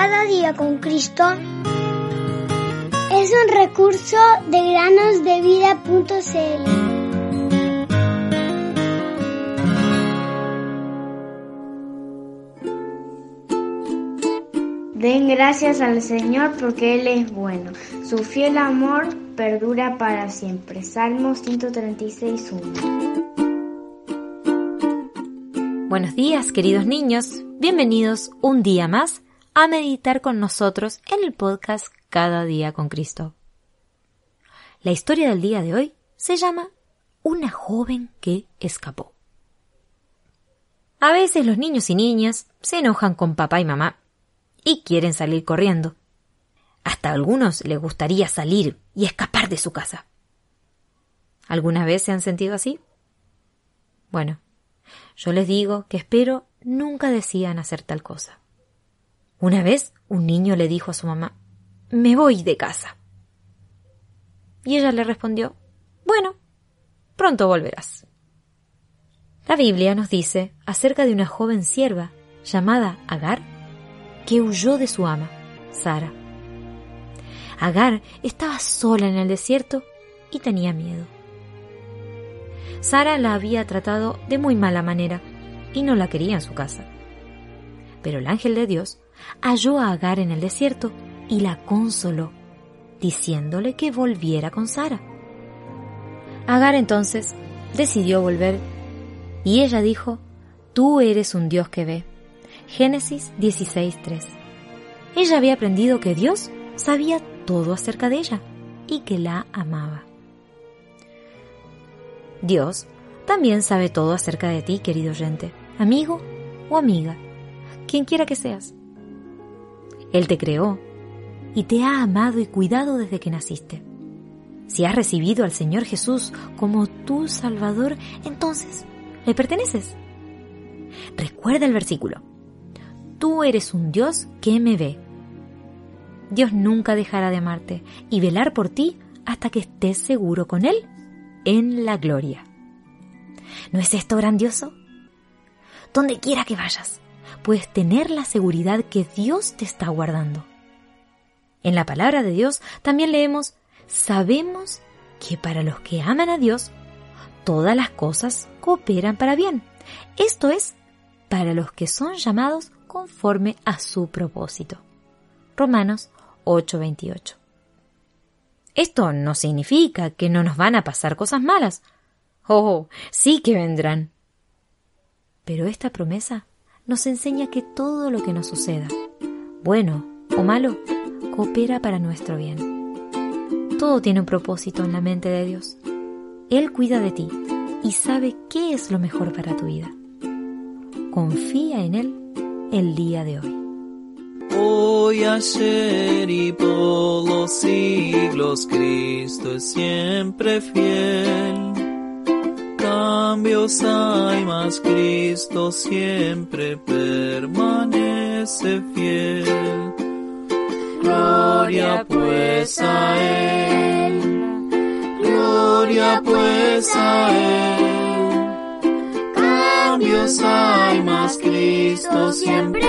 Cada día con Cristo es un recurso de granosdevida.cl. Den gracias al Señor porque Él es bueno. Su fiel amor perdura para siempre. Salmo 136.1. Buenos días, queridos niños. Bienvenidos un día más a meditar con nosotros en el podcast Cada día con Cristo. La historia del día de hoy se llama Una joven que escapó. A veces los niños y niñas se enojan con papá y mamá y quieren salir corriendo. Hasta a algunos les gustaría salir y escapar de su casa. ¿Alguna vez se han sentido así? Bueno, yo les digo que espero nunca decían hacer tal cosa. Una vez un niño le dijo a su mamá, me voy de casa. Y ella le respondió, bueno, pronto volverás. La Biblia nos dice acerca de una joven sierva llamada Agar que huyó de su ama, Sara. Agar estaba sola en el desierto y tenía miedo. Sara la había tratado de muy mala manera y no la quería en su casa. Pero el ángel de Dios halló a Agar en el desierto y la consoló, diciéndole que volviera con Sara. Agar entonces decidió volver y ella dijo, Tú eres un Dios que ve. Génesis 16.3. Ella había aprendido que Dios sabía todo acerca de ella y que la amaba. Dios también sabe todo acerca de ti, querido oyente, amigo o amiga, quien quiera que seas. Él te creó y te ha amado y cuidado desde que naciste. Si has recibido al Señor Jesús como tu Salvador, entonces le perteneces. Recuerda el versículo. Tú eres un Dios que me ve. Dios nunca dejará de amarte y velar por ti hasta que estés seguro con Él en la gloria. ¿No es esto grandioso? Donde quiera que vayas, puedes tener la seguridad que Dios te está guardando. En la palabra de Dios también leemos, sabemos que para los que aman a Dios, todas las cosas cooperan para bien. Esto es, para los que son llamados conforme a su propósito. Romanos 8:28. Esto no significa que no nos van a pasar cosas malas. Oh, sí que vendrán. Pero esta promesa nos enseña que todo lo que nos suceda, bueno o malo, coopera para nuestro bien. Todo tiene un propósito en la mente de Dios. Él cuida de ti y sabe qué es lo mejor para tu vida. Confía en Él el día de hoy. Hoy, ayer y por los siglos, Cristo es siempre fiel. Cambios hay, más Cristo siempre permanece fiel. Gloria pues a Él, gloria pues a Él. Cambios hay, más Cristo siempre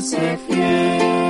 permanece fiel.